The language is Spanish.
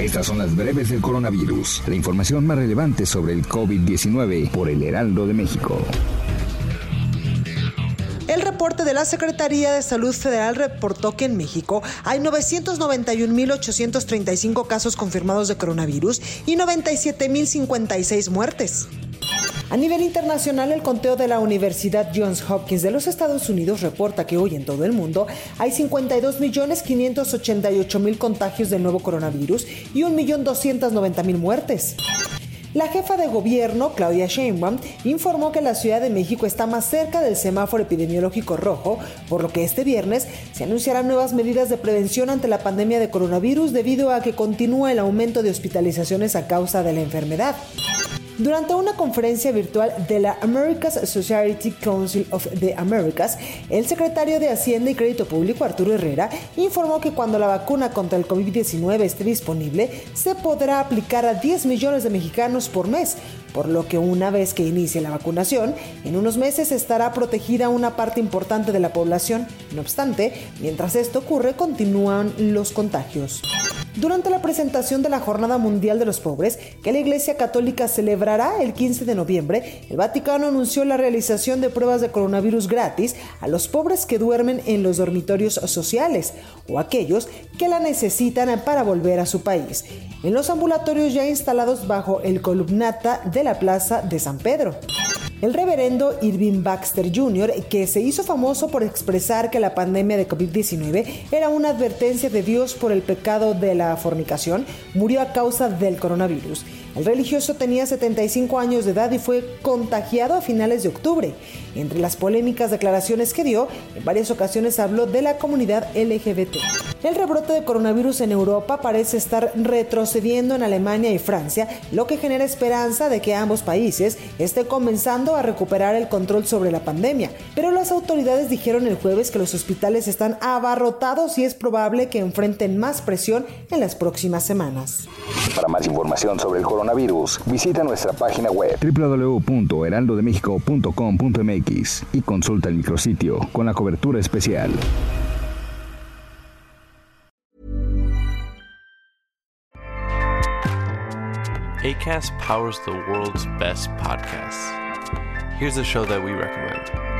Estas son las breves del coronavirus. La información más relevante sobre el COVID-19 por el Heraldo de México. El reporte de la Secretaría de Salud Federal reportó que en México hay 991.835 casos confirmados de coronavirus y 97.056 muertes. A nivel internacional, el conteo de la Universidad Johns Hopkins de los Estados Unidos reporta que hoy en todo el mundo hay 52.588.000 contagios del nuevo coronavirus y 1.290.000 muertes. La jefa de gobierno, Claudia Sheinbaum, informó que la Ciudad de México está más cerca del semáforo epidemiológico rojo, por lo que este viernes se anunciarán nuevas medidas de prevención ante la pandemia de coronavirus debido a que continúa el aumento de hospitalizaciones a causa de la enfermedad. Durante una conferencia virtual de la America's Society Council of the Americas, el secretario de Hacienda y Crédito Público, Arturo Herrera, informó que cuando la vacuna contra el COVID-19 esté disponible, se podrá aplicar a 10 millones de mexicanos por mes, por lo que una vez que inicie la vacunación, en unos meses estará protegida una parte importante de la población. No obstante, mientras esto ocurre, continúan los contagios. Durante la presentación de la Jornada Mundial de los Pobres, que la Iglesia Católica celebrará el 15 de noviembre, el Vaticano anunció la realización de pruebas de coronavirus gratis a los pobres que duermen en los dormitorios sociales o aquellos que la necesitan para volver a su país, en los ambulatorios ya instalados bajo el columnata de la Plaza de San Pedro. El reverendo Irving Baxter Jr., que se hizo famoso por expresar que la pandemia de COVID-19 era una advertencia de Dios por el pecado de la fornicación, murió a causa del coronavirus. El religioso tenía 75 años de edad y fue contagiado a finales de octubre. Entre las polémicas declaraciones que dio, en varias ocasiones habló de la comunidad LGBT. El rebrote de coronavirus en Europa parece estar retrocediendo en Alemania y Francia, lo que genera esperanza de que ambos países estén comenzando a recuperar el control sobre la pandemia. Pero las autoridades dijeron el jueves que los hospitales están abarrotados y es probable que enfrenten más presión en las próximas semanas. Para más información sobre el coronavirus, visita nuestra página web www.heraldodemexico.com.mx y consulta el micrositio con la cobertura especial. ACAST powers the world's best podcasts. Here's a show that we recommend.